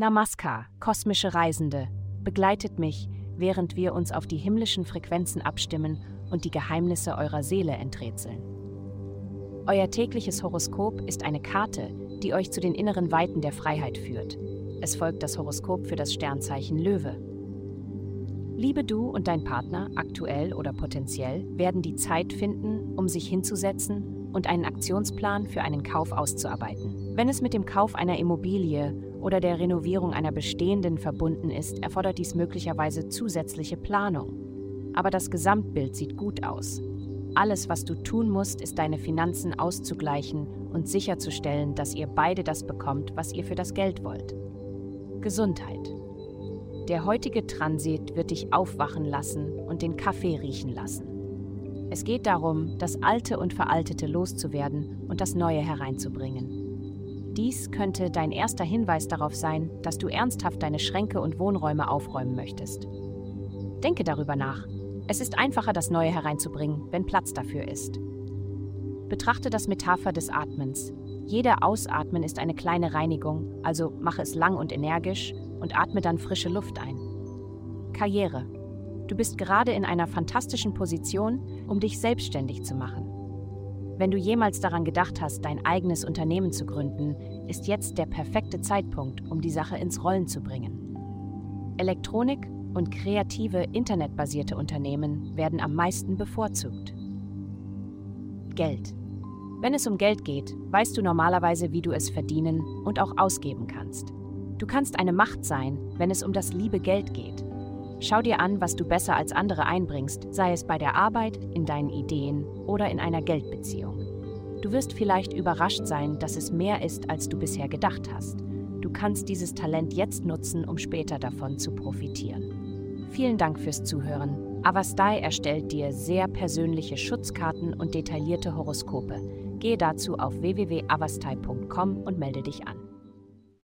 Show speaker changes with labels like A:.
A: Namaskar, kosmische Reisende, begleitet mich, während wir uns auf die himmlischen Frequenzen abstimmen und die Geheimnisse eurer Seele enträtseln. Euer tägliches Horoskop ist eine Karte, die euch zu den inneren Weiten der Freiheit führt. Es folgt das Horoskop für das Sternzeichen Löwe. Liebe du und dein Partner, aktuell oder potenziell, werden die Zeit finden, um sich hinzusetzen und einen Aktionsplan für einen Kauf auszuarbeiten. Wenn es mit dem Kauf einer Immobilie oder der Renovierung einer bestehenden verbunden ist, erfordert dies möglicherweise zusätzliche Planung. Aber das Gesamtbild sieht gut aus. Alles, was du tun musst, ist deine Finanzen auszugleichen und sicherzustellen, dass ihr beide das bekommt, was ihr für das Geld wollt. Gesundheit. Der heutige Transit wird dich aufwachen lassen und den Kaffee riechen lassen. Es geht darum, das Alte und Veraltete loszuwerden und das Neue hereinzubringen. Dies könnte dein erster Hinweis darauf sein, dass du ernsthaft deine Schränke und Wohnräume aufräumen möchtest. Denke darüber nach. Es ist einfacher, das Neue hereinzubringen, wenn Platz dafür ist. Betrachte das Metapher des Atmens. Jeder Ausatmen ist eine kleine Reinigung, also mache es lang und energisch und atme dann frische Luft ein. Karriere. Du bist gerade in einer fantastischen Position, um dich selbstständig zu machen. Wenn du jemals daran gedacht hast, dein eigenes Unternehmen zu gründen, ist jetzt der perfekte Zeitpunkt, um die Sache ins Rollen zu bringen. Elektronik und kreative internetbasierte Unternehmen werden am meisten bevorzugt. Geld. Wenn es um Geld geht, weißt du normalerweise, wie du es verdienen und auch ausgeben kannst. Du kannst eine Macht sein, wenn es um das liebe Geld geht. Schau dir an, was du besser als andere einbringst, sei es bei der Arbeit, in deinen Ideen oder in einer Geldbeziehung. Du wirst vielleicht überrascht sein, dass es mehr ist, als du bisher gedacht hast. Du kannst dieses Talent jetzt nutzen, um später davon zu profitieren. Vielen Dank fürs Zuhören. Avastai erstellt dir sehr persönliche Schutzkarten und detaillierte Horoskope. Gehe dazu auf www.avastai.com und melde dich an.